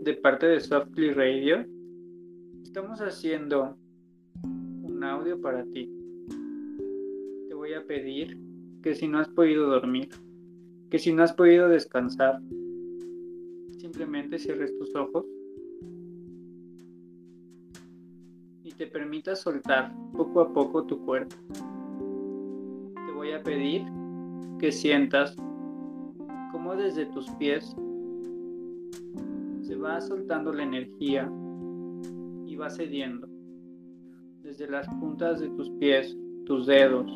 de parte de Softly Radio. Estamos haciendo un audio para ti. Te voy a pedir que si no has podido dormir, que si no has podido descansar, simplemente cierres tus ojos y te permitas soltar poco a poco tu cuerpo. Te voy a pedir que sientas como desde tus pies va soltando la energía y va cediendo desde las puntas de tus pies, tus dedos,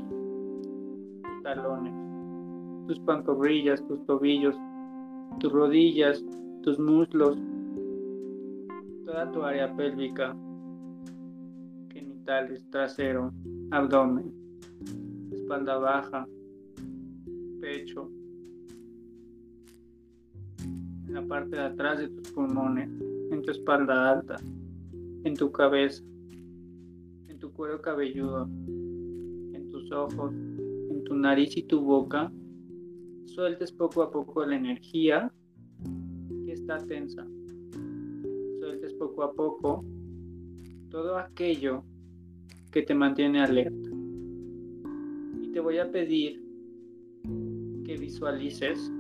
tus talones, tus pantorrillas, tus tobillos, tus rodillas, tus muslos, toda tu área pélvica, genitales, trasero, abdomen, espalda baja, pecho, en la parte de atrás de tus pulmones, en tu espalda alta, en tu cabeza, en tu cuero cabelludo, en tus ojos, en tu nariz y tu boca, sueltes poco a poco la energía que está tensa. Sueltes poco a poco todo aquello que te mantiene alerta. Y te voy a pedir que visualices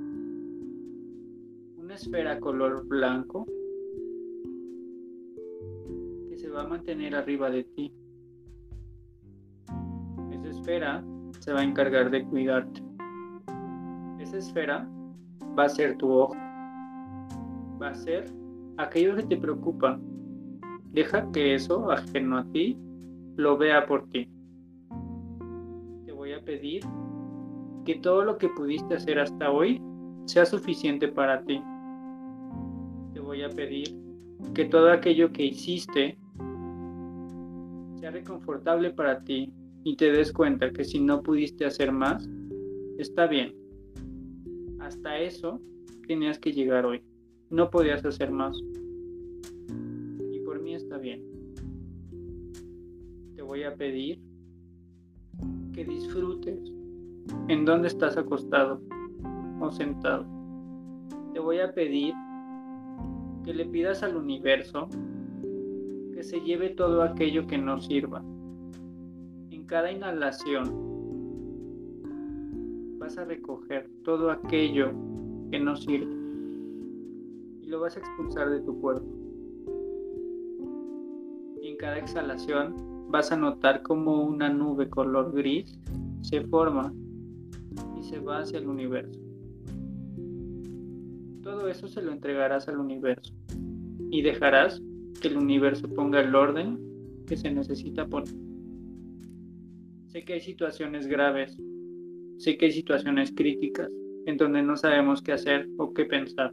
esfera color blanco que se va a mantener arriba de ti. Esa esfera se va a encargar de cuidarte. Esa esfera va a ser tu ojo. Va a ser aquello que te preocupa. Deja que eso, ajeno a ti, lo vea por ti. Te voy a pedir que todo lo que pudiste hacer hasta hoy sea suficiente para ti voy a pedir que todo aquello que hiciste sea reconfortable para ti y te des cuenta que si no pudiste hacer más, está bien. Hasta eso tenías que llegar hoy. No podías hacer más. Y por mí está bien. Te voy a pedir que disfrutes en dónde estás acostado o sentado. Te voy a pedir que le pidas al universo que se lleve todo aquello que no sirva. En cada inhalación vas a recoger todo aquello que no sirve y lo vas a expulsar de tu cuerpo. Y en cada exhalación vas a notar como una nube color gris se forma y se va hacia el universo. Todo eso se lo entregarás al universo y dejarás que el universo ponga el orden que se necesita poner. Sé que hay situaciones graves, sé que hay situaciones críticas en donde no sabemos qué hacer o qué pensar.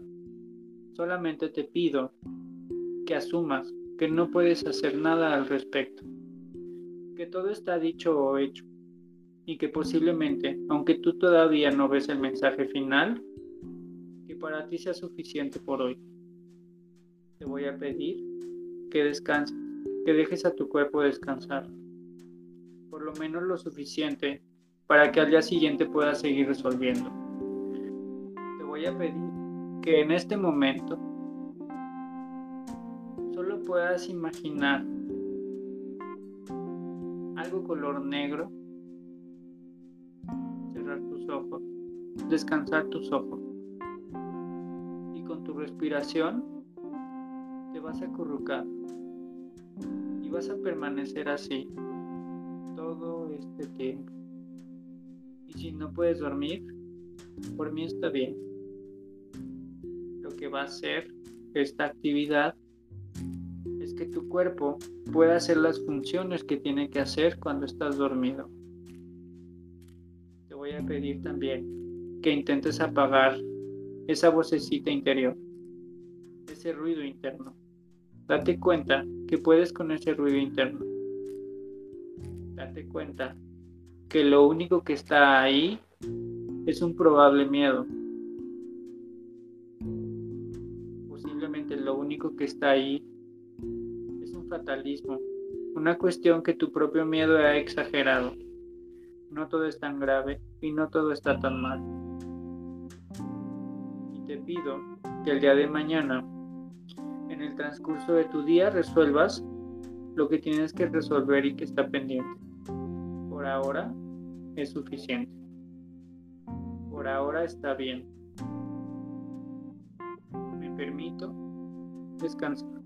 Solamente te pido que asumas que no puedes hacer nada al respecto, que todo está dicho o hecho y que posiblemente, aunque tú todavía no ves el mensaje final, para ti sea suficiente por hoy. Te voy a pedir que descanses, que dejes a tu cuerpo descansar, por lo menos lo suficiente para que al día siguiente puedas seguir resolviendo. Te voy a pedir que en este momento solo puedas imaginar algo color negro, cerrar tus ojos, descansar tus ojos con tu respiración te vas a acurrucar y vas a permanecer así todo este tiempo. Y si no puedes dormir, por mí está bien. Lo que va a hacer esta actividad es que tu cuerpo pueda hacer las funciones que tiene que hacer cuando estás dormido. Te voy a pedir también que intentes apagar esa vocecita interior, ese ruido interno. Date cuenta que puedes con ese ruido interno. Date cuenta que lo único que está ahí es un probable miedo. Posiblemente lo único que está ahí es un fatalismo, una cuestión que tu propio miedo ha exagerado. No todo es tan grave y no todo está tan mal te pido que el día de mañana en el transcurso de tu día resuelvas lo que tienes que resolver y que está pendiente. Por ahora es suficiente. Por ahora está bien. Me permito descansar.